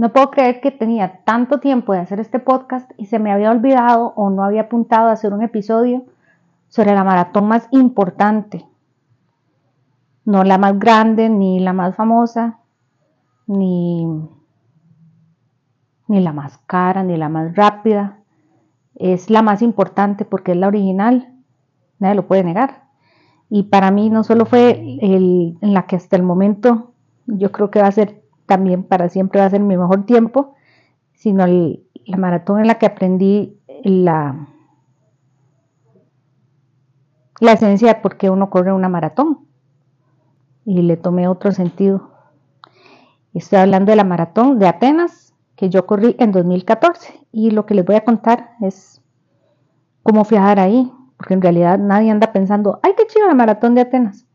No puedo creer que tenía tanto tiempo de hacer este podcast y se me había olvidado o no había apuntado a hacer un episodio sobre la maratón más importante. No la más grande, ni la más famosa, ni, ni la más cara, ni la más rápida. Es la más importante porque es la original. Nadie lo puede negar. Y para mí no solo fue el, en la que hasta el momento yo creo que va a ser también para siempre va a ser mi mejor tiempo, sino la maratón en la que aprendí la, la esencia de por qué uno corre una maratón. Y le tomé otro sentido. Estoy hablando de la maratón de Atenas que yo corrí en 2014 y lo que les voy a contar es cómo dar ahí, porque en realidad nadie anda pensando, ay, qué chido la maratón de Atenas,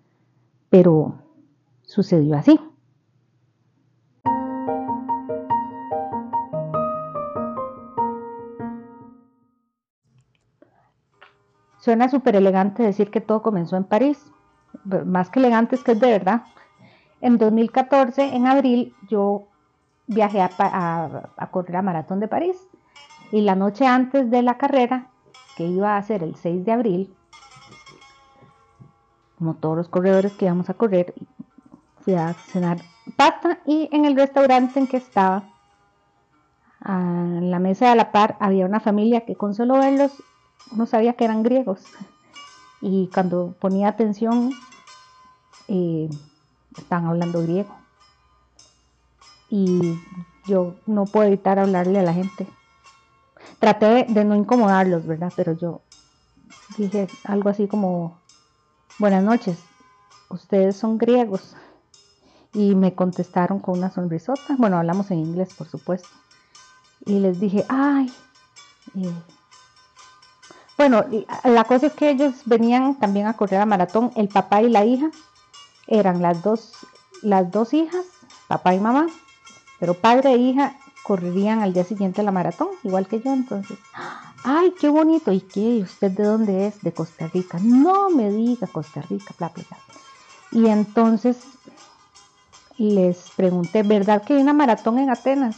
pero sucedió así. Suena súper elegante decir que todo comenzó en París. Más que elegante es que es de verdad. En 2014, en abril, yo viajé a, correr la Maratón de París. Y la noche antes de la carrera, que iba a ser el 6 de abril, como todos los corredores que íbamos a correr, fui a cenar pasta y en el restaurante en que estaba, en la mesa de la par, había una familia que con solo verlos no sabía que eran griegos. Y cuando ponía atención, eh, estaban hablando griego. Y yo no puedo evitar hablarle a la gente. Traté de no incomodarlos, ¿verdad? Pero yo dije algo así como, buenas noches, ustedes son griegos. Y me contestaron con una sonrisota. Bueno, hablamos en inglés, por supuesto. Y les dije, ay, eh, bueno, la cosa es que ellos venían también a correr a maratón, el papá y la hija, eran las dos, las dos hijas, papá y mamá, pero padre e hija correrían al día siguiente la maratón, igual que yo, entonces, ay, qué bonito, ¿y qué? ¿Usted de dónde es? De Costa Rica. No me diga Costa Rica, bla, bla, bla. Y entonces les pregunté, ¿verdad que hay una maratón en Atenas?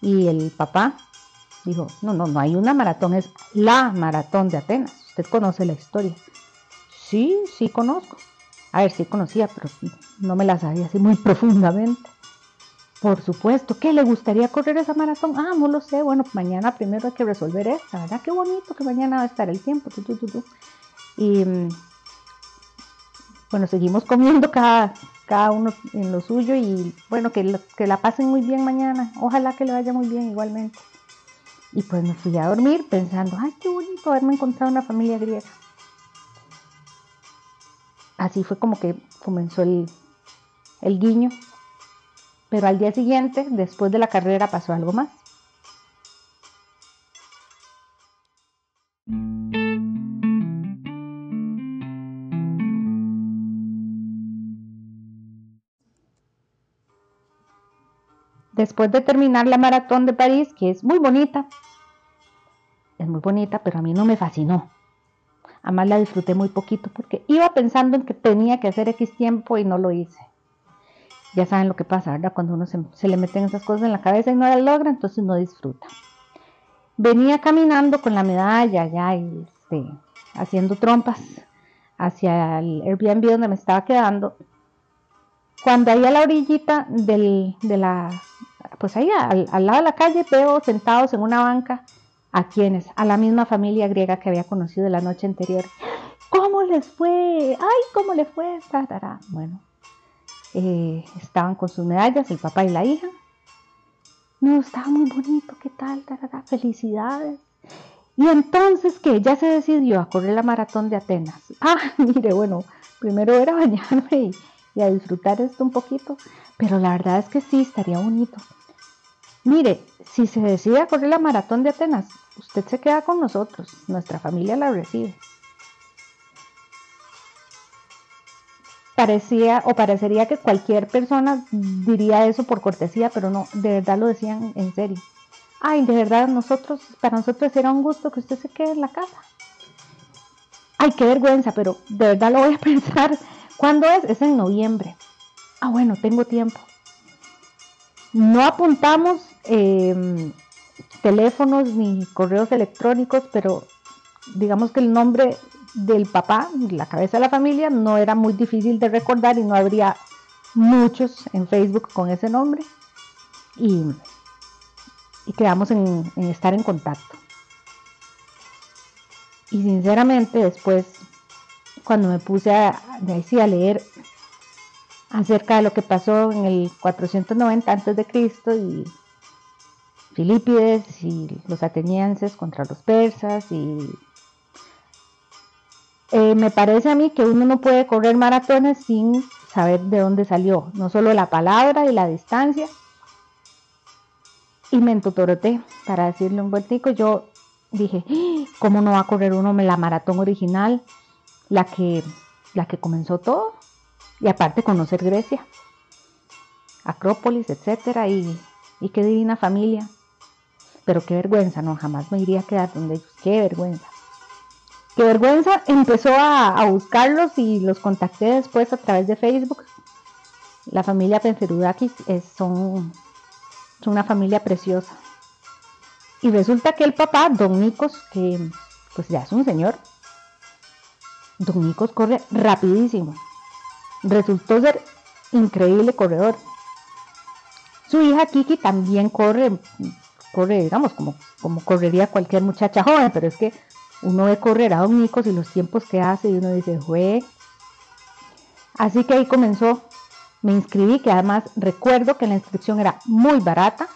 Y el papá Dijo, no, no, no hay una maratón, es la maratón de Atenas. Usted conoce la historia. Sí, sí conozco. A ver, sí conocía, pero no me la sabía así muy profundamente. Por supuesto, ¿qué le gustaría correr esa maratón? Ah, no lo sé. Bueno, mañana primero hay que resolver esta, ¿verdad? Qué bonito que mañana va a estar el tiempo. y mm, bueno, seguimos comiendo cada, cada uno en lo suyo y bueno, que, que la pasen muy bien mañana. Ojalá que le vaya muy bien igualmente. Y pues me fui a dormir pensando, ay, qué bonito haberme encontrado una familia griega. Así fue como que comenzó el, el guiño. Pero al día siguiente, después de la carrera, pasó algo más. Después de terminar la maratón de París, que es muy bonita, es muy bonita, pero a mí no me fascinó. Además la disfruté muy poquito porque iba pensando en que tenía que hacer X tiempo y no lo hice. Ya saben lo que pasa, ¿verdad? Cuando uno se, le meten esas cosas en la cabeza y no las logra, entonces no disfruta. Venía caminando con la medalla ya y este, haciendo trompas hacia el Airbnb donde me estaba quedando. Cuando ahí a la orillita de la pues ahí al, lado de la calle veo sentados en una banca a quienes, a la misma familia griega que había conocido la noche anterior. ¿Cómo les fue? ¡Ay, cómo les fue! Bueno, eh, estaban con sus medallas, el papá y la hija. No, estaba muy bonito, ¿qué tal? Felicidades. Y entonces que ya se decidió a correr la maratón de Atenas. Ah, mire, bueno, primero era bañarme y a disfrutar esto un poquito, pero la verdad es que sí, estaría bonito. Mire, si se decide a correr la maratón de Atenas, usted se queda con nosotros, nuestra familia la recibe. Parecía o parecería que cualquier persona diría eso por cortesía, pero no, de verdad lo decían en serio. Ay, de verdad, nosotros, para nosotros era un gusto que usted se quede en la casa. Ay, qué vergüenza, pero de verdad lo voy a pensar. ¿Cuándo es? Es en noviembre. Ah, bueno, tengo tiempo. No apuntamos em, teléfonos ni correos electrónicos, pero digamos que el nombre del papá, la cabeza de la familia, no era muy difícil de recordar y no habría muchos en Facebook con ese nombre. Y, quedamos en, estar en contacto. Y sinceramente después, cuando me puse a, a leer acerca de lo que pasó en el 490 a.C. y Filipides y los atenienses contra los persas y eh, me parece a mí que uno no puede correr maratones sin saber de dónde salió, no solo la palabra y la distancia. Y me entotoroté para decirle un vueltico. Yo dije, ¡Ah! ¿cómo no va a correr uno la maratón original, la que, la que comenzó todo? Y aparte conocer Grecia, Acrópolis, etcétera, y, y qué divina familia. Pero qué vergüenza, no, jamás me iría a quedar donde ellos, qué vergüenza. Qué vergüenza, empezó a, buscarlos y los contacté después a través de Facebook. La familia Pencerudakis es, son, una familia preciosa. Y resulta que el papá, Don Nicos, que pues ya es un señor, Don Nicos corre rapidísimo. Resultó ser increíble corredor. Su hija Kiki también corre, corre, digamos, como, como correría cualquier muchacha joven, pero es que uno ve correr a Don y los tiempos que hace y uno dice, fue. Así que ahí comenzó, me inscribí, que además recuerdo que la inscripción era muy barata.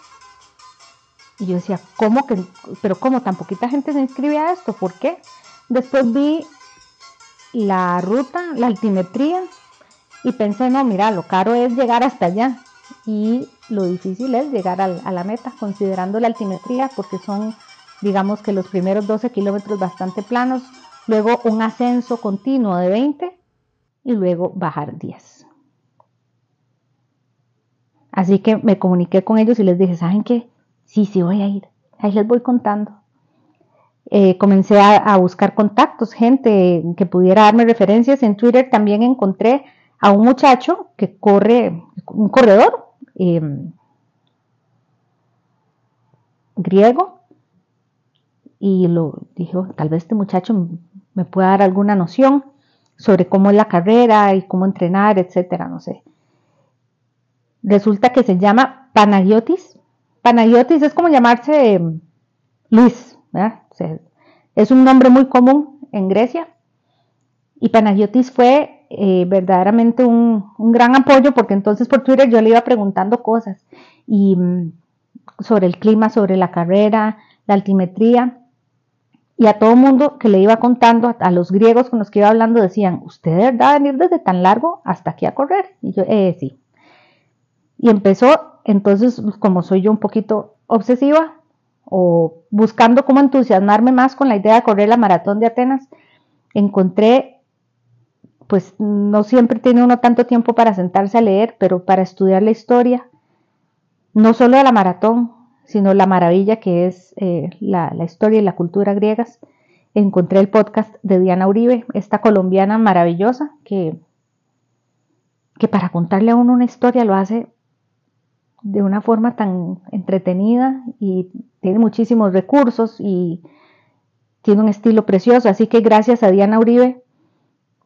Y yo decía, ¿cómo que, pero cómo tan poquita gente se inscribe a esto? ¿Por qué? Después vi la ruta, la altimetría, y pensé, no, mira, lo caro es llegar hasta allá. Y lo difícil es llegar a la meta, considerando la altimetría, porque son digamos que los primeros 12 kilómetros bastante planos, luego un ascenso continuo de 20 y luego bajar 10. Así que me comuniqué con ellos y les dije, ¿saben qué? Sí, sí voy a ir. Ahí les voy contando. Eh, comencé a, buscar contactos, gente que pudiera darme referencias. En Twitter también encontré a un muchacho que corre, un corredor eh, griego, y lo dijo, tal vez este muchacho me pueda dar alguna noción sobre cómo es la carrera y cómo entrenar, etcétera, no sé. Resulta que se llama Panagiotis. Panagiotis es como llamarse em, Luis, es un nombre muy común en Grecia. Y Panagiotis fue eh, verdaderamente un, un, gran apoyo porque entonces por Twitter yo le iba preguntando cosas y, mm, sobre el clima, sobre la carrera, la altimetría. Y a todo mundo que le iba contando, a, los griegos con los que iba hablando, decían, ¿usted de verdad venir desde tan largo hasta aquí a correr? Y yo, eh, sí. Y empezó, entonces, como soy yo un poquito obsesiva, o buscando cómo entusiasmarme más con la idea de correr la maratón de Atenas, encontré, pues no siempre tiene uno tanto tiempo para sentarse a leer, pero para estudiar la historia, no solo de la maratón, sino la maravilla que es eh, la, historia y la cultura griegas. Encontré el podcast de Diana Uribe, esta colombiana maravillosa que, que para contarle a uno una historia lo hace de una forma tan entretenida y tiene muchísimos recursos y tiene un estilo precioso. Así que gracias a Diana Uribe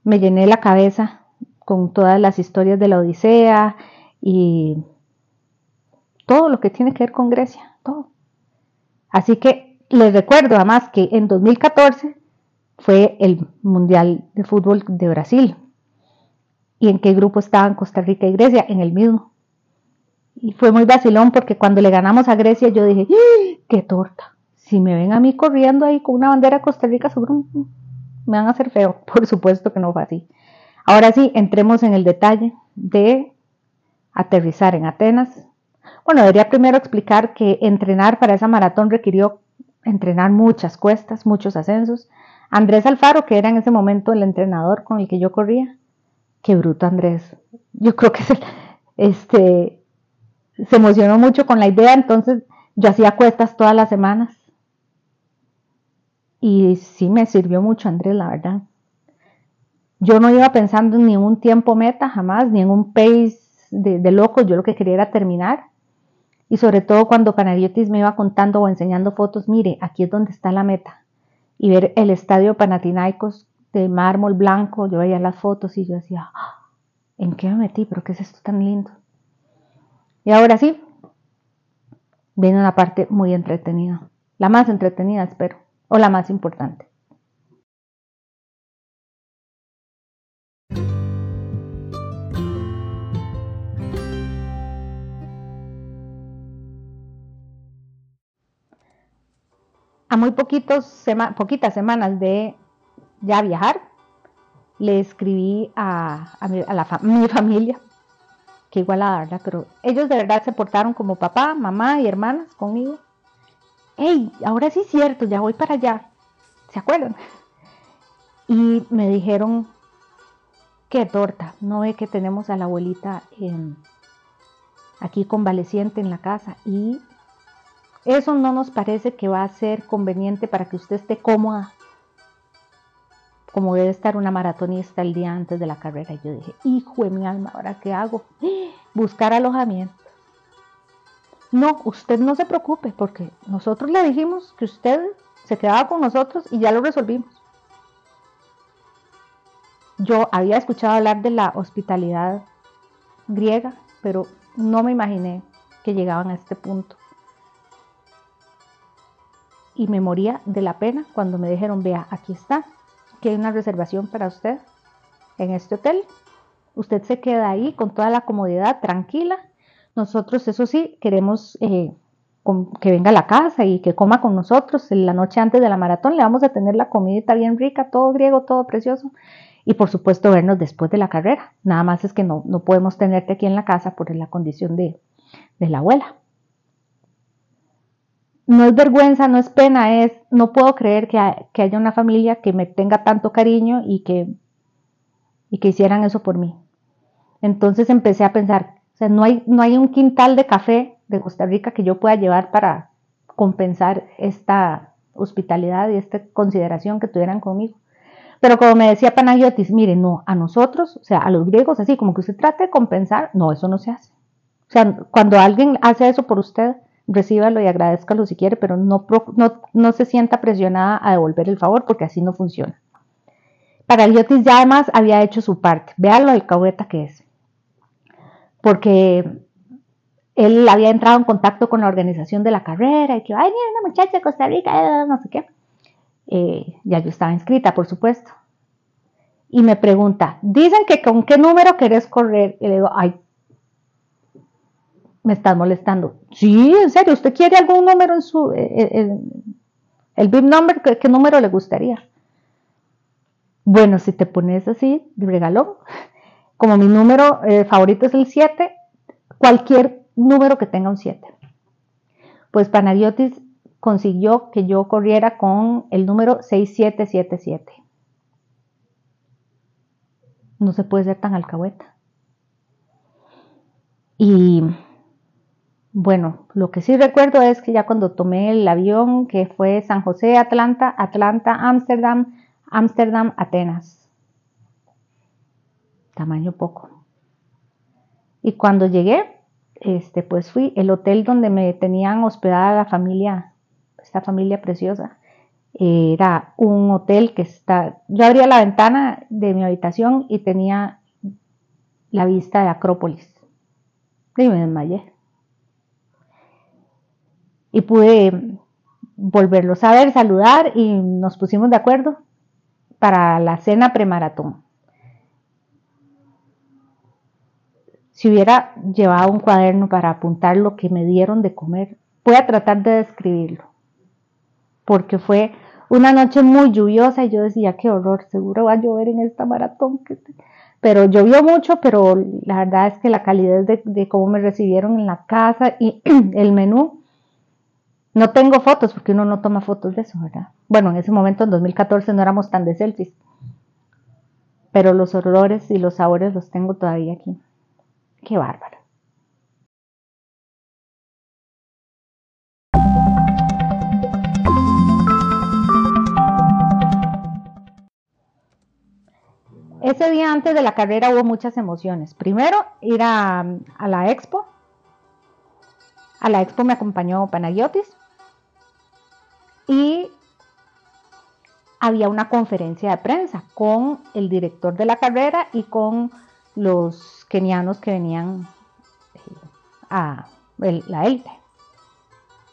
me llené la cabeza con todas las historias de la Odisea y todo lo que tiene que ver con Grecia todo. Así que les recuerdo además que en 2014 fue el Mundial de Fútbol de Brasil. ¿Y en qué grupo estaban Costa Rica y Grecia? En el mismo. Y fue muy vacilón porque cuando le ganamos a Grecia yo dije, ¡Ah! ¡qué torta! Si me ven a mí corriendo ahí con una bandera de Costa Rica, seguro me van a hacer feo. Por supuesto que no fue así. Ahora sí, entremos en el detalle de aterrizar en Atenas bueno, debería primero explicar que entrenar para esa maratón requirió entrenar muchas cuestas, muchos ascensos. Andrés Alfaro, que era en ese momento el entrenador con el que yo corría, qué bruto Andrés. Yo creo que se, este, se emocionó mucho con la idea, entonces yo hacía cuestas todas las semanas. Y sí me sirvió mucho Andrés, la verdad. Yo no iba pensando en ningún tiempo meta jamás, ni en un pace de, de loco, yo lo que quería era terminar Y sobre todo cuando Panagiotis me iba contando o enseñando fotos, mire, aquí es donde está la meta. Y ver el estadio Panathinaikos de mármol blanco, yo veía las fotos y yo decía, ah, ¿en qué me metí? ¿Pero qué es esto tan lindo? Y ahora sí, viene una parte muy entretenida. La más entretenida, espero, o la más importante. a muy poquitos poquitas semanas de ya viajar, le escribí a, mi, familia, que igual a ¿verdad? Pero ellos de verdad se portaron como papá, mamá y hermanas conmigo. ¡Ey! Ahora sí es cierto, ya voy para allá. ¿Se acuerdan? Y me dijeron, qué torta, no ve que tenemos a la abuelita aquí convaleciente en la casa y eso no nos parece que va a ser conveniente para que usted esté cómoda, como debe estar una maratonista el día antes de la carrera. Y yo dije, hijo de mi alma, ¿ahora qué hago? Buscar alojamiento. No, usted no se preocupe, porque nosotros le dijimos que usted se quedaba con nosotros y ya lo resolvimos. Yo había escuchado hablar de la hospitalidad griega, pero no me imaginé que llegaban a este punto y me moría de la pena cuando me dijeron, vea, aquí está, que hay una reservación para usted en este hotel. Usted se queda ahí con toda la comodidad, tranquila. Nosotros, eso sí, queremos eh, que venga a la casa y que coma con nosotros la noche antes de la maratón. Le vamos a tener la comidita bien rica, todo griego, todo precioso. Y por supuesto vernos después de la carrera. Nada más es que no, no podemos tenerte aquí en la casa por la condición de, de la abuela no es vergüenza, no es pena, es no puedo creer que, haya una familia que me tenga tanto cariño y que, y que hicieran eso por mí. Entonces empecé a pensar, sea, no hay, no hay un quintal de café de Costa Rica que yo pueda llevar para compensar esta hospitalidad y esta consideración que tuvieran conmigo. Pero como me decía Panagiotis, mire, no, a nosotros, o sea, a los griegos, así como que usted trate de compensar, no, eso no se hace. O sea, cuando alguien hace eso por usted, recíbalo y agradezcalo si quiere, pero no, no, se sienta presionada a devolver el favor porque así no funciona. Para Paraliotis ya además había hecho su parte. Vean lo alcahueta que es. Porque él había entrado en contacto con la organización de la carrera y que, ay, mira, una muchacha de Costa Rica, eh, no sé qué. Eh, ya yo estaba inscrita, por supuesto. Y me pregunta, dicen que con qué número querés correr. Y le digo, ay, me estás molestando. Sí, en serio, ¿usted quiere algún número en su, eh, el, big number, ¿qué, número le gustaría? Bueno, si te pones así, de regalón, como mi número eh, favorito es el 7, cualquier número que tenga un 7. Pues Panagiotis consiguió que yo corriera con el número 6777. No se puede ser tan alcahueta. Y bueno, lo que sí recuerdo es que ya cuando tomé el avión que fue San José, Atlanta, Atlanta, Ámsterdam, Ámsterdam, Atenas. Tamaño poco. Y cuando llegué, este, pues fui el hotel donde me tenían hospedada la familia, esta familia preciosa. Era un hotel que está, yo abría la ventana de mi habitación y tenía la vista de Acrópolis. Y me desmayé y pude volverlos a ver, saludar y nos pusimos de acuerdo para la cena premaratón. Si hubiera llevado un cuaderno para apuntar lo que me dieron de comer, voy a tratar de describirlo, porque fue una noche muy lluviosa y yo decía, qué horror, seguro va a llover en esta maratón. Pero llovió mucho, pero la verdad es que la calidad de, de cómo me recibieron en la casa y el menú no tengo fotos porque uno no toma fotos de eso, ¿verdad? Bueno, en ese momento, en 2014, no éramos tan de selfies. Pero los olores y los sabores los tengo todavía aquí. Qué bárbaro. Ese día antes de la carrera hubo muchas emociones. Primero, ir a, la expo A la expo me acompañó Panagiotis y había una conferencia de prensa con el director de la carrera y con los kenianos que venían eh, a la élite.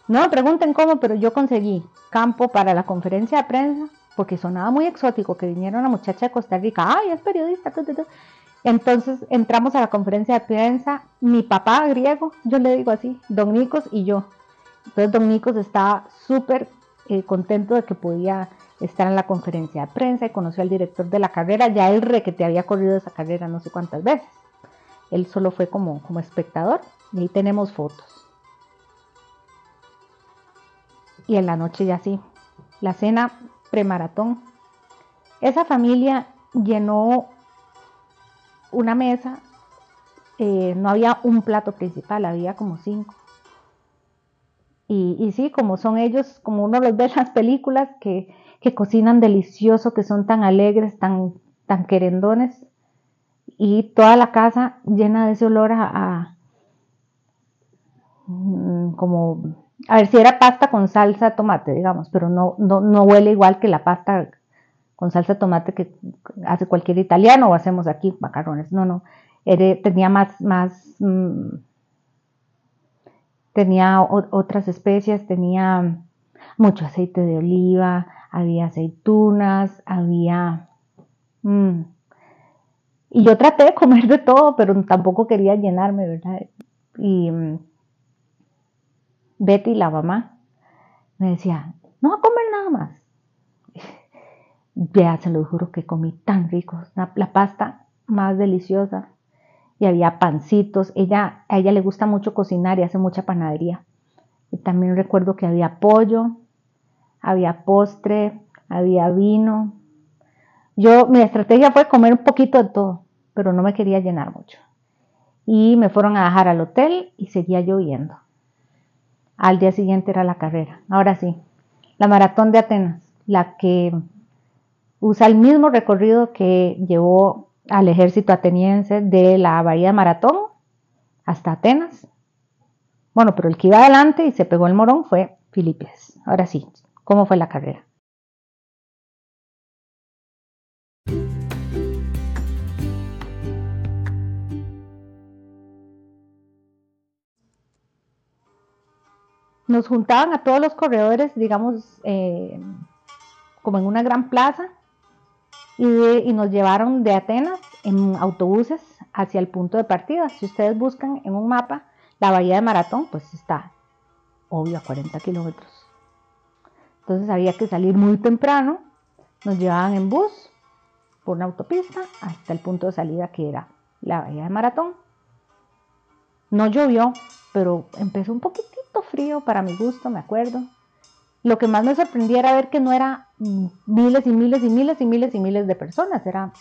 No me pregunten cómo, pero yo conseguí campo para la conferencia de prensa porque sonaba muy exótico que viniera una muchacha de Costa Rica, ay, es periodista, entonces entramos a la conferencia de prensa, mi papá griego, yo le digo así, don Nicos y yo. Entonces don Nicos estaba súper eh, contento de que podía estar en la conferencia de prensa y conoció al director de la carrera, ya él re que te había corrido esa carrera no sé cuántas veces. Él solo fue como, como espectador y ahí tenemos fotos. Y en la noche ya sí, la cena premaratón. Esa familia llenó una mesa, eh, no había un plato principal, había como cinco. Y, y, sí, como son ellos, como uno los ve en las películas, que, que cocinan delicioso, que son tan alegres, tan, tan querendones, y toda la casa llena de ese olor a, mm, como a ver si era pasta con salsa tomate, digamos, pero no, no, no huele igual que la pasta con salsa tomate que hace cualquier italiano o hacemos aquí macarrones. No, no. tenía más, más, mm, tenía otras especias, tenía mucho aceite de oliva, había aceitunas, había... Mm. y yo traté de comer de todo, pero tampoco quería llenarme, ¿verdad? Y mm, Betty, la mamá, me decía, no va a comer nada más. Ya se lo juro que comí tan rico, la, pasta más deliciosa y había pancitos. Ella, a ella le gusta mucho cocinar y hace mucha panadería. Y también recuerdo que había pollo, había postre, había vino. Yo, mi estrategia fue comer un poquito de todo, pero no me quería llenar mucho. Y me fueron a dejar al hotel y seguía lloviendo. Al día siguiente era la carrera. Ahora sí, la maratón de Atenas, la que usa el mismo recorrido que llevó al ejército ateniense de la bahía de Maratón hasta Atenas. Bueno, pero el que iba adelante y se pegó el morón fue Filipias. Ahora sí, ¿cómo fue la carrera? Nos juntaban a todos los corredores, digamos, eh, como en una gran plaza, y, nos llevaron de Atenas en autobuses hacia el punto de partida. Si ustedes buscan en un mapa la bahía de Maratón, pues está obvio a 40 kilómetros. Entonces había que salir muy temprano, nos llevaban en bus por una autopista hasta el punto de salida que era la bahía de Maratón. No llovió, pero empezó un poquitito frío para mi gusto, me acuerdo lo que más me sorprendía era ver que no era miles y miles y miles y miles y miles de personas, era...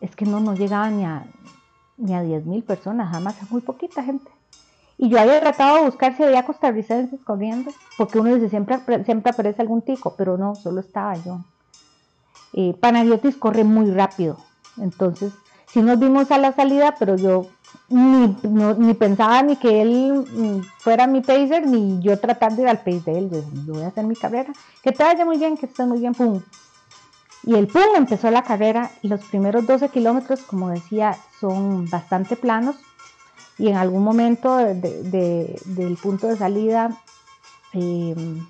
Es que no, no llegaba ni a, ni a 10 mil personas, jamás, muy poquita gente. Y yo había tratado de buscar si había costarricenses corriendo, porque uno dice, siempre, siempre aparece algún tico, pero no, solo estaba yo. Eh, Panagiotis corre muy rápido, entonces sí nos vimos a la salida, pero yo ni, pensaba ni que él mm, fuera mi pacer, ni yo tratar de ir al pace de él. Yo, voy a hacer mi carrera. Que te vaya muy bien, que estés muy bien, pum. Y el pum empezó la carrera. Y los primeros 12 kilómetros, como decía, son bastante planos. Y en algún momento del punto de salida em,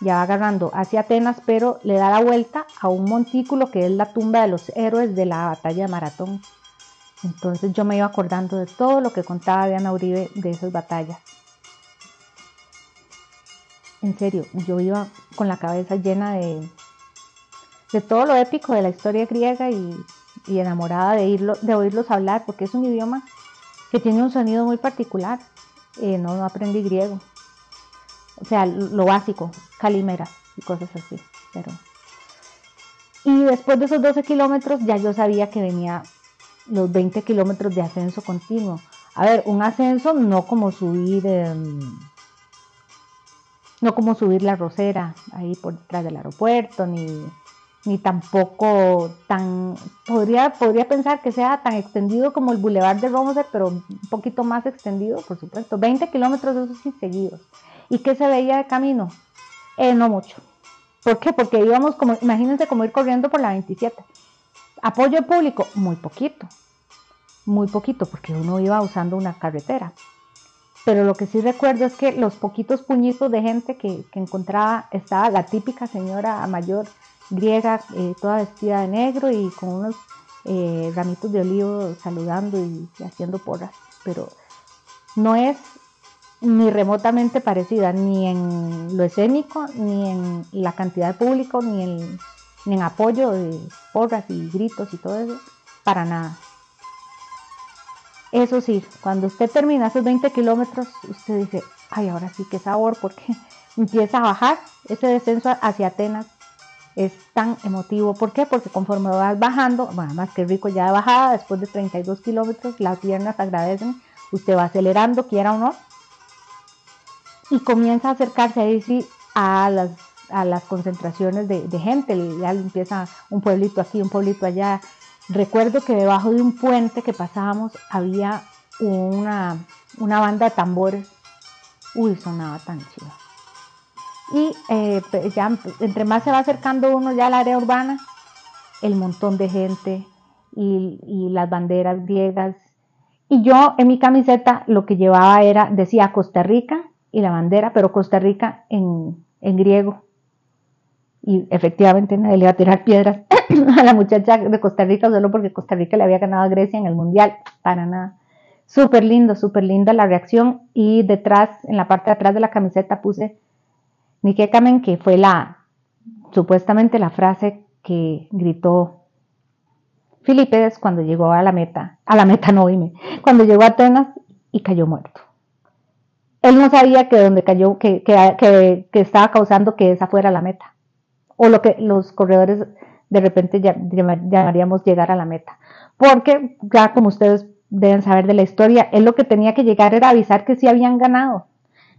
ya va agarrando hacia Atenas, pero le da la vuelta a un montículo que es la tumba de los héroes de la batalla de Maratón. Entonces yo me iba acordando de todo lo que contaba Diana Uribe de esas batallas. En serio, yo iba con la cabeza llena de, de todo lo épico de la historia griega y, enamorada de, de oírlos hablar, porque es un idioma que tiene un sonido muy particular. Eh, no, no aprendí griego. O sea, lo básico, calimera y cosas así. Pero... Y después de esos 12 kilómetros ya yo sabía que venía los 20 kilómetros de ascenso continuo. A ver, un ascenso no como subir, em, no como subir la rosera ahí por detrás del aeropuerto, ni, ni tampoco tan, podría, podría pensar que sea tan extendido como el Boulevard de Romoser, pero un poquito más extendido, por supuesto, 20 kilómetros de esos seguidos. ¿Y qué se veía de camino? Eh, no mucho. ¿Por qué? Porque íbamos como, imagínense como ir corriendo por la 27. Apoyo público, muy poquito, muy poquito, porque uno iba usando una carretera. Pero lo que sí recuerdo es que los poquitos puñitos de gente que, que encontraba, estaba la típica señora mayor griega, eh, toda vestida de negro y con unos eh, ramitos de olivo saludando y, haciendo porras, pero no es ni remotamente parecida, ni en lo escénico, ni en la cantidad de público, ni en, ni en apoyo de porras y gritos y todo eso, para nada. Eso sí, cuando usted termina esos 20 kilómetros, usted dice, ay, ahora sí, qué sabor, porque empieza a bajar ese descenso hacia Atenas es tan emotivo. ¿Por qué? Porque conforme vas bajando, bueno, más que rico ya de bajada, después de 32 kilómetros, las piernas agradecen, usted va acelerando, quiera o no, y comienza a acercarse ahí sí a las, a las concentraciones de, gente, ya empieza un pueblito aquí, un pueblito allá. Recuerdo que debajo de un puente que pasábamos había una, una banda de tambores. Uy, sonaba tan chido y eh, ya entre más se va acercando uno ya al área urbana, el montón de gente y, las banderas griegas. Y yo en mi camiseta lo que llevaba era, decía Costa Rica y la bandera, pero Costa Rica en, en griego. Y efectivamente nadie le iba a tirar piedras a la muchacha de Costa Rica solo porque Costa Rica le había ganado a Grecia en el Mundial, para nada. Súper lindo, súper linda la reacción. Y detrás, en la parte de atrás de la camiseta puse Nike Kamen, que fue la, supuestamente la frase que gritó Filipides cuando llegó a la meta, a la meta no dime, cuando llegó a Atenas y cayó muerto. Él no sabía que donde cayó, que, que, estaba causando que esa fuera la meta, o lo que los corredores de repente llamaríamos llegar a la meta. Porque ya como ustedes deben saber de la historia, él lo que tenía que llegar era avisar que sí habían ganado,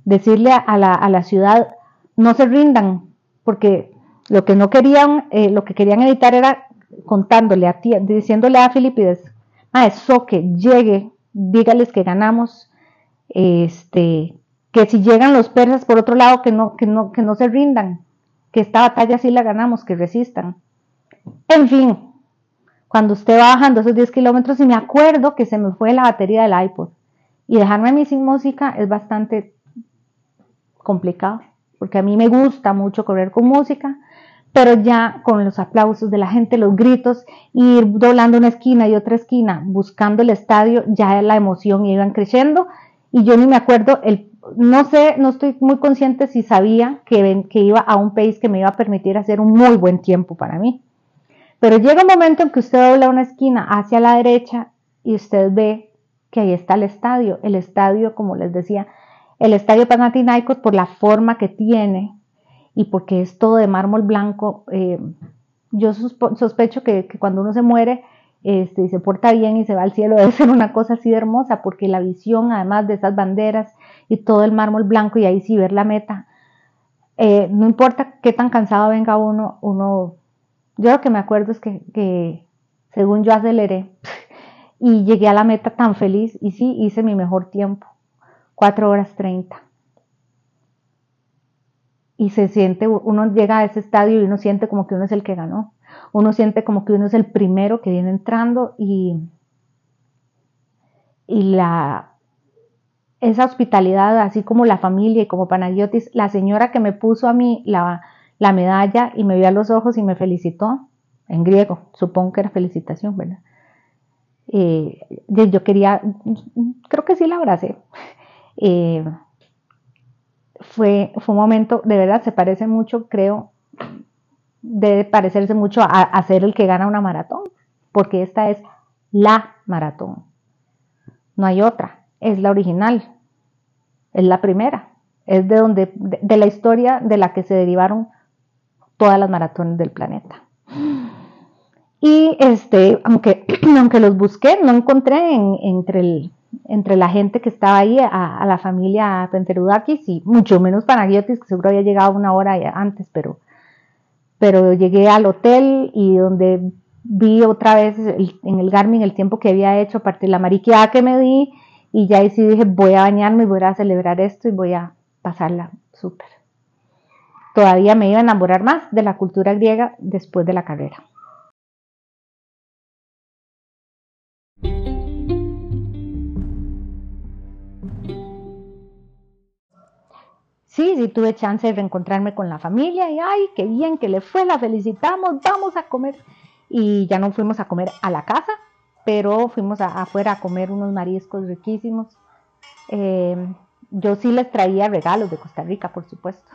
decirle a la, a la ciudad, no se rindan, porque lo que no querían, eh, lo que querían evitar era contándole a ti, diciéndole a Filipides, a eso que llegue, dígales que ganamos, este, que si llegan los persas por otro lado, que no, que no, que no se rindan, que esta batalla sí la ganamos, que resistan. En fin, cuando usted va bajando esos 10 kilómetros y me acuerdo que se me fue la batería del iPod y dejarme a mí sin música es bastante complicado porque a mí me gusta mucho correr con música, pero ya con los aplausos de la gente, los gritos, ir doblando una esquina y otra esquina, buscando el estadio, ya la emoción iban creciendo y yo ni me acuerdo, el, no sé, no estoy muy consciente si sabía que, que iba a un país que me iba a permitir hacer un muy buen tiempo para mí. Pero llega un momento en que usted dobla una esquina hacia la derecha y usted ve que ahí está el estadio. El estadio, como les decía, el estadio Panathinaikos, por la forma que tiene y porque es todo de mármol blanco, eh, yo sospecho que, cuando uno se muere este, y se porta bien y se va al cielo, debe ser una cosa así de hermosa, porque la visión, además de esas banderas y todo el mármol blanco, y ahí sí ver la meta, eh, no importa qué tan cansado venga uno, uno, yo lo que me acuerdo es que, que según yo aceleré y llegué a la meta tan feliz y sí, hice mi mejor tiempo. 4 horas 30. Y se siente, uno llega a ese estadio y uno siente como que uno es el que ganó. Uno siente como que uno es el primero que viene entrando y, y la, esa hospitalidad, así como la familia y como Panagiotis, la señora que me puso a mí la, la medalla y me vio a los ojos y me felicitó, en griego, supongo que era felicitación, ¿verdad? Eh, yo quería, creo que sí la abracé. Eh, fue, fue un momento, de verdad, se parece mucho, creo, debe parecerse mucho a, ser el que gana una maratón, porque esta es la maratón. No hay otra, es la original, es la primera, es de donde, de, la historia de la que se derivaron todas las maratones del planeta. Y este, aunque, aunque los busqué, no encontré entre el, entre la gente que estaba ahí, a, la familia Penterudakis y mucho menos Panagiotis, que seguro había llegado una hora antes, pero, pero llegué al hotel y donde vi otra vez en el Garmin el tiempo que había hecho a partir de la mariqueada que me di y ya ahí sí dije voy a bañarme y voy a celebrar esto y voy a pasarla súper. Todavía me iba a enamorar más de la cultura griega después de la carrera. Sí, sí tuve chance de reencontrarme con la familia y ay, qué bien que le fue, la felicitamos, vamos a comer. Y ya no fuimos a comer a la casa, pero fuimos afuera a comer unos mariscos riquísimos. Eh, yo sí les traía regalos de Costa Rica, por supuesto.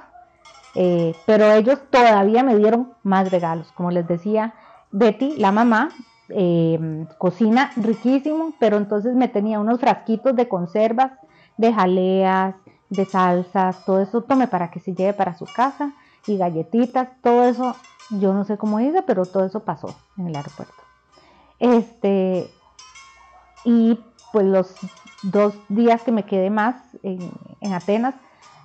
Eh, pero ellos todavía me dieron más regalos. Como les decía, Betty, la mamá, eh, cocina riquísimo, pero entonces me tenía unos frasquitos de conservas, de jaleas, de salsas, todo eso tome para que se lleve para su casa y galletitas, todo eso, yo no sé cómo hice, pero todo eso pasó en el aeropuerto. Este, y pues los dos días que me quedé más en, en Atenas,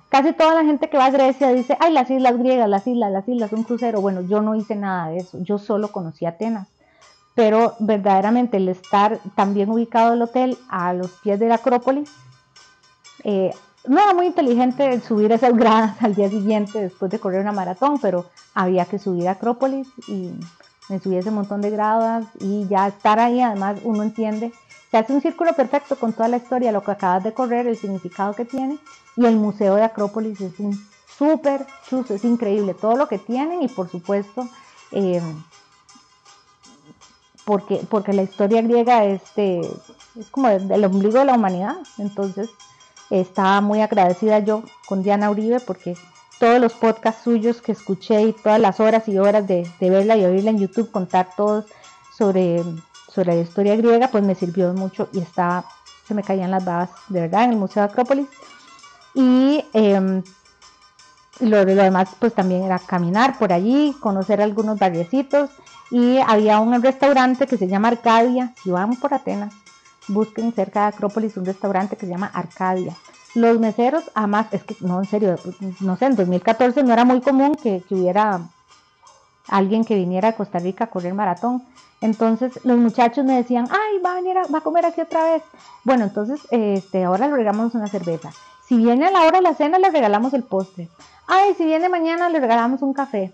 casi toda la gente que va a Grecia dice, ay, las islas griegas, las islas, las islas, un crucero. Bueno, yo no hice nada de eso, yo solo conocí Atenas. Pero verdaderamente el estar también ubicado el hotel a los pies de la Acrópolis, eh, no era muy inteligente subir esas gradas al día siguiente después de correr una maratón, pero había que subir a Acrópolis y me subí ese montón de gradas y ya estar ahí, además uno entiende, se hace un círculo perfecto con toda la historia, lo que acabas de correr, el significado que tiene y el Museo de Acrópolis es un súper chuzo, es increíble todo lo que tienen y por supuesto, eh, porque, porque la historia griega este, es como el ombligo de la humanidad, entonces estaba muy agradecida yo con Diana Uribe porque todos los podcasts suyos que escuché y todas las horas y horas de, verla y oírla en YouTube contar todos sobre, sobre la historia griega, pues me sirvió mucho y estaba, se me caían las babas de verdad en el Museo de Acrópolis. Y lo, lo, demás pues también era caminar por allí, conocer algunos barriecitos y había un restaurante que se llama Arcadia, si van por Atenas, busquen cerca de Acrópolis un restaurante que se llama Arcadia. Los meseros, además, es que no, en serio, no sé, en 2014 no era muy común que, hubiera alguien que viniera a Costa Rica a correr maratón. Entonces los muchachos me decían, ay, va a venir a, va a comer aquí otra vez. Bueno, entonces este, ahora le regalamos una cerveza. Si viene a la hora de la cena, le regalamos el postre. Ay, si viene mañana, le regalamos un café.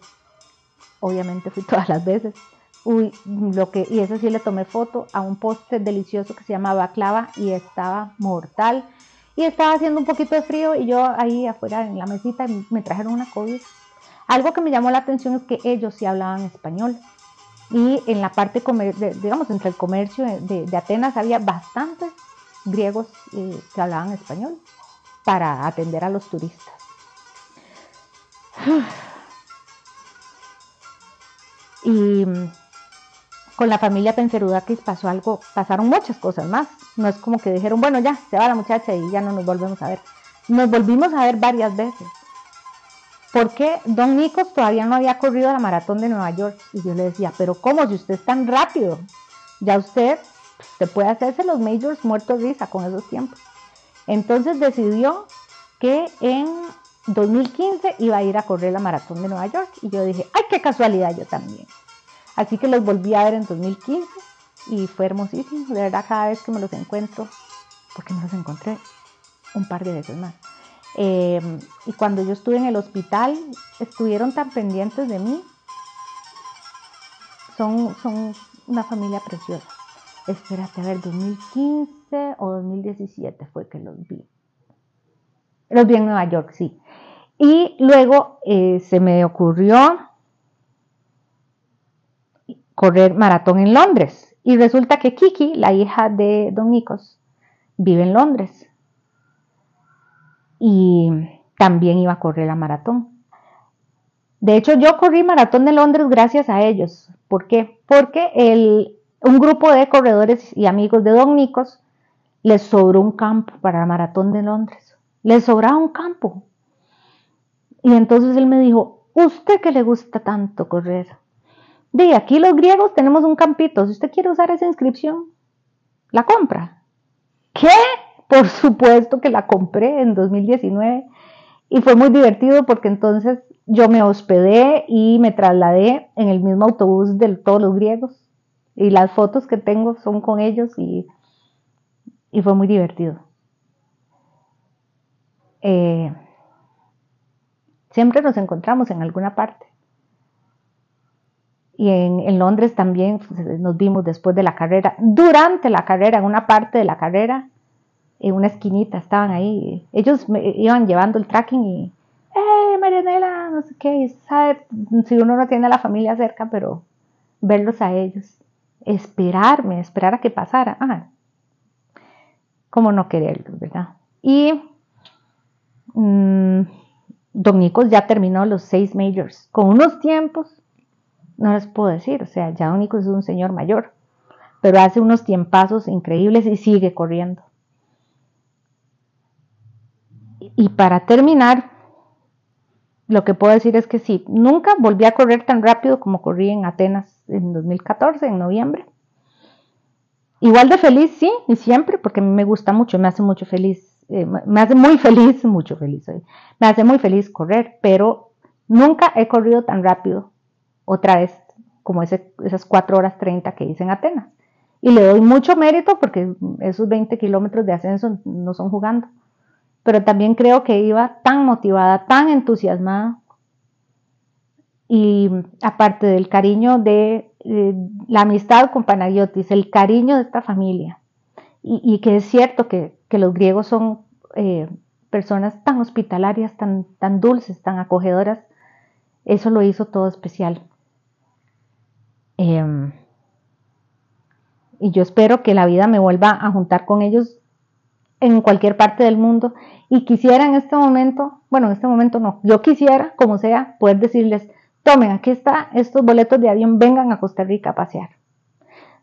Obviamente fui todas las veces. Uy, lo que, y eso sí le tomé foto a un postre delicioso que se llamaba clava y estaba mortal. Y estaba haciendo un poquito de frío y yo ahí afuera en la mesita me trajeron una COVID. Algo que me llamó la atención es que ellos sí hablaban español. Y en la parte, digamos, entre el comercio de, Atenas había bastantes griegos eh, que hablaban español para atender a los turistas. Y con la familia Penserudakis pasó algo, pasaron muchas cosas más. No es como que dijeron, bueno, ya, se va la muchacha y ya no nos volvemos a ver. Nos volvimos a ver varias veces. Porque Don Nicos todavía no había corrido la maratón de Nueva York. Y yo le decía, pero ¿cómo? Si usted es tan rápido, ya usted, se puede hacerse los majors muertos risa con esos tiempos. Entonces decidió que en 2015 iba a ir a correr la maratón de Nueva York. Y yo dije, ay, qué casualidad, yo también. Así que los volví a ver en 2015 y fue hermosísimo. De verdad, cada vez que me los encuentro, porque me los encontré un par de veces más. Eh, y cuando yo estuve en el hospital, estuvieron tan pendientes de mí. Son, son una familia preciosa. Espérate, a ver, 2015 o 2017 fue que los vi. Los vi en Nueva York, sí. Y luego eh, se me ocurrió correr maratón en Londres. Y resulta que Kiki, la hija de Don Nicos, vive en Londres. Y también iba a correr la maratón. De hecho, yo corrí maratón de Londres gracias a ellos. ¿Por qué? Porque el, un grupo de corredores y amigos de Don Nicos les sobró un campo para la maratón de Londres. Les sobraba un campo. Y entonces él me dijo, ¿usted que le gusta tanto correr? De aquí los griegos tenemos un campito. Si usted quiere usar esa inscripción, la compra. ¿Qué? Por supuesto que la compré en 2019 y fue muy divertido porque entonces yo me hospedé y me trasladé en el mismo autobús de todos los griegos. Y las fotos que tengo son con ellos y, y fue muy divertido. Eh, siempre nos encontramos en alguna parte. Y en, Londres también pues, nos vimos después de la carrera, durante la carrera, en una parte de la carrera, en una esquinita estaban ahí. Ellos me iban llevando el tracking y, ¡eh, Marianela! No sé qué, si uno no tiene a la familia cerca, pero verlos a ellos, esperarme, esperar a que pasara. Ah, cómo no quererlos, ¿verdad? Y mmm, ya terminó los seis majors con unos tiempos no les puedo decir, o sea, ya único es un señor mayor, pero hace unos tiempazos increíbles y sigue corriendo. Y para terminar, lo que puedo decir es que sí, nunca volví a correr tan rápido como corrí en Atenas en 2014, en noviembre. Igual de feliz, sí, y siempre, porque me gusta mucho, me hace mucho feliz, eh, me hace muy feliz, mucho feliz hoy, me hace muy feliz correr, pero nunca he corrido tan rápido otra vez como esas 4 horas 30 que hice en Atenas. Y le doy mucho mérito porque esos 20 kilómetros de ascenso no son jugando. Pero también creo que iba tan motivada, tan entusiasmada. Y aparte del cariño de, la amistad con Panagiotis, el cariño de esta familia. Y, que es cierto que, los griegos son eh, personas tan hospitalarias, tan, tan dulces, tan acogedoras. Eso lo hizo todo especial. Em, y yo espero que la vida me vuelva a juntar con ellos en cualquier parte del mundo. Y quisiera en este momento, bueno, en este momento no, yo quisiera, como sea, poder decirles, tomen, aquí está estos boletos de avión, vengan a Costa Rica a pasear.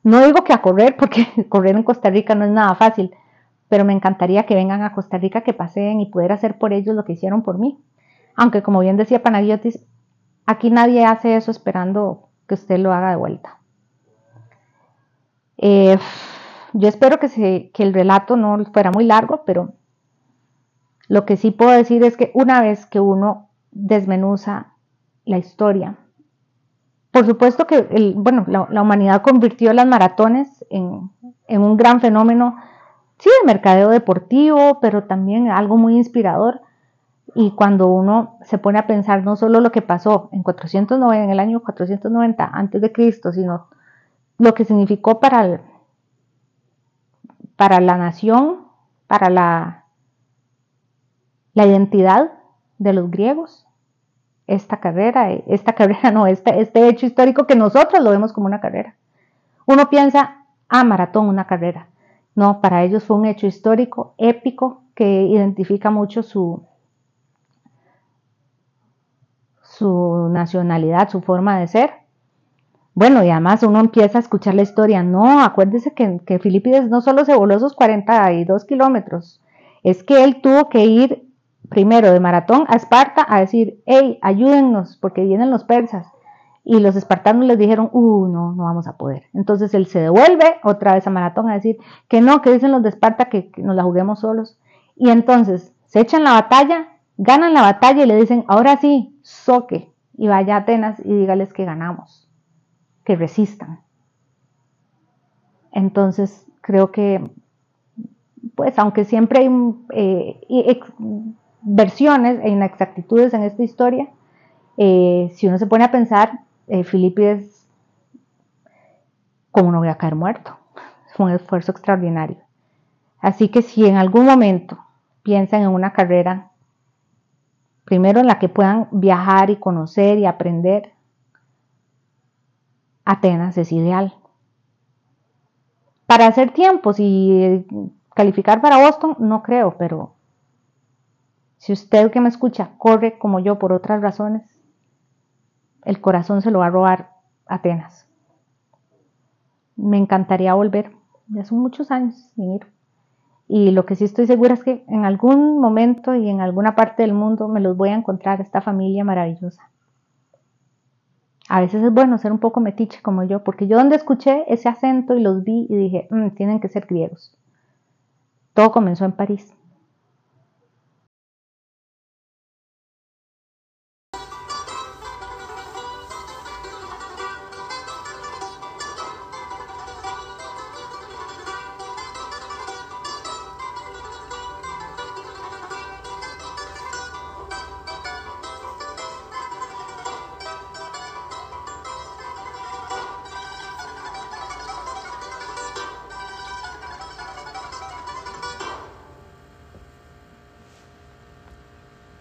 No digo que a correr, porque correr en Costa Rica no es nada fácil, pero me encantaría que vengan a Costa Rica, que paseen y poder hacer por ellos lo que hicieron por mí. Aunque como bien decía Panagiotis, aquí nadie hace eso esperando que usted lo haga de vuelta. Eh, yo espero que, que el relato no fuera muy largo, pero lo que sí puedo decir es que una vez que uno desmenuza la historia, por supuesto que el, bueno, la, humanidad convirtió las maratones en, en, un gran fenómeno, sí, de mercadeo deportivo, pero también algo muy inspirador. Y cuando uno se pone a pensar no solo lo que pasó en 490, en el año 490 antes de Cristo, sino lo que significó para, para la nación, para la, la identidad de los griegos, esta carrera, esta carrera no, este, este hecho histórico que nosotros lo vemos como una carrera. Uno piensa, ah, maratón, una carrera. No, para ellos fue un hecho histórico, épico, que identifica mucho su, su nacionalidad, su forma de ser. Bueno, y además uno empieza a escuchar la historia. No, acuérdese que, que Filipides no solo se voló esos 42 kilómetros, es que él tuvo que ir primero de maratón a Esparta a decir, hey, ayúdennos, porque vienen los persas. Y los espartanos les dijeron, uh, no, no vamos a poder. Entonces él se devuelve otra vez a maratón a decir que no, que dicen los de Esparta que, que nos la juguemos solos. Y entonces se echan la batalla ganan la batalla y le dicen, ahora sí, soque, y vaya a Atenas y dígales que ganamos, que resistan. Entonces, creo que, pues, aunque siempre hay eh, versiones e inexactitudes en esta historia, eh, si uno se pone a pensar, eh, Filipides, como no voy a caer muerto? Fue un esfuerzo extraordinario. Así que si en algún momento piensan en una carrera primero en la que puedan viajar y conocer y aprender, Atenas es ideal. Para hacer tiempos y calificar para Boston, no creo, pero si usted que me escucha corre como yo por otras razones, el corazón se lo va a robar Atenas. Me encantaría volver, ya son muchos años sin ir. Y lo que sí estoy segura es que en algún momento y en alguna parte del mundo me los voy a encontrar, esta familia maravillosa. A veces es bueno ser un poco metiche como yo, porque yo donde escuché ese acento y los vi y dije, mm, tienen que ser griegos. Todo comenzó en París.